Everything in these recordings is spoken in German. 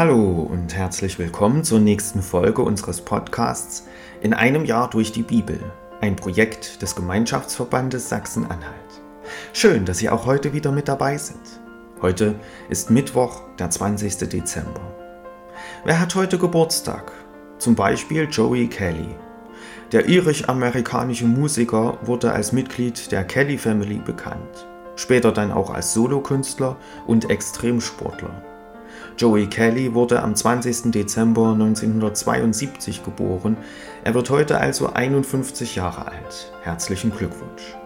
Hallo und herzlich willkommen zur nächsten Folge unseres Podcasts In einem Jahr durch die Bibel, ein Projekt des Gemeinschaftsverbandes Sachsen-Anhalt. Schön, dass Sie auch heute wieder mit dabei sind. Heute ist Mittwoch, der 20. Dezember. Wer hat heute Geburtstag? Zum Beispiel Joey Kelly. Der irisch-amerikanische Musiker wurde als Mitglied der Kelly Family bekannt, später dann auch als Solokünstler und Extremsportler. Joey Kelly wurde am 20. Dezember 1972 geboren. Er wird heute also 51 Jahre alt. Herzlichen Glückwunsch.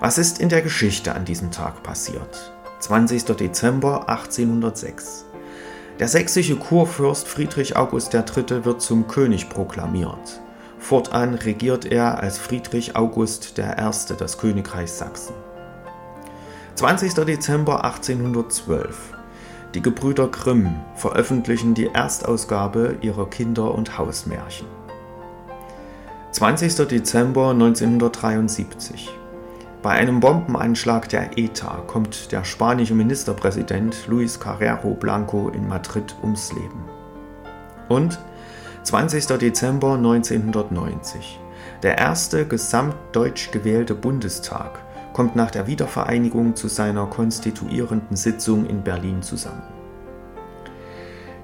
Was ist in der Geschichte an diesem Tag passiert? 20. Dezember 1806. Der sächsische Kurfürst Friedrich August III. wird zum König proklamiert. Fortan regiert er als Friedrich August I. das Königreich Sachsen. 20. Dezember 1812. Die Gebrüder Grimm veröffentlichen die Erstausgabe ihrer Kinder- und Hausmärchen. 20. Dezember 1973. Bei einem Bombenanschlag der ETA kommt der spanische Ministerpräsident Luis Carrero Blanco in Madrid ums Leben. Und 20. Dezember 1990. Der erste gesamtdeutsch gewählte Bundestag kommt nach der Wiedervereinigung zu seiner konstituierenden Sitzung in Berlin zusammen.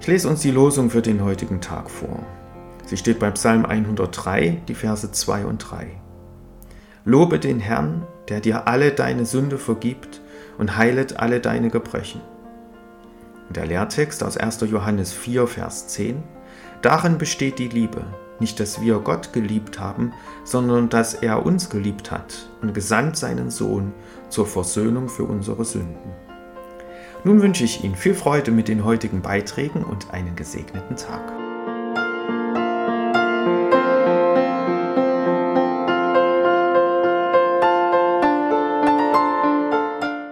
Ich lese uns die Losung für den heutigen Tag vor. Sie steht bei Psalm 103, die Verse 2 und 3. Lobe den Herrn, der dir alle deine Sünde vergibt und heilet alle deine Gebrechen. Und der Lehrtext aus 1. Johannes 4, Vers 10. Darin besteht die Liebe, nicht, dass wir Gott geliebt haben, sondern dass er uns geliebt hat und gesandt seinen Sohn zur Versöhnung für unsere Sünden. Nun wünsche ich Ihnen viel Freude mit den heutigen Beiträgen und einen gesegneten Tag.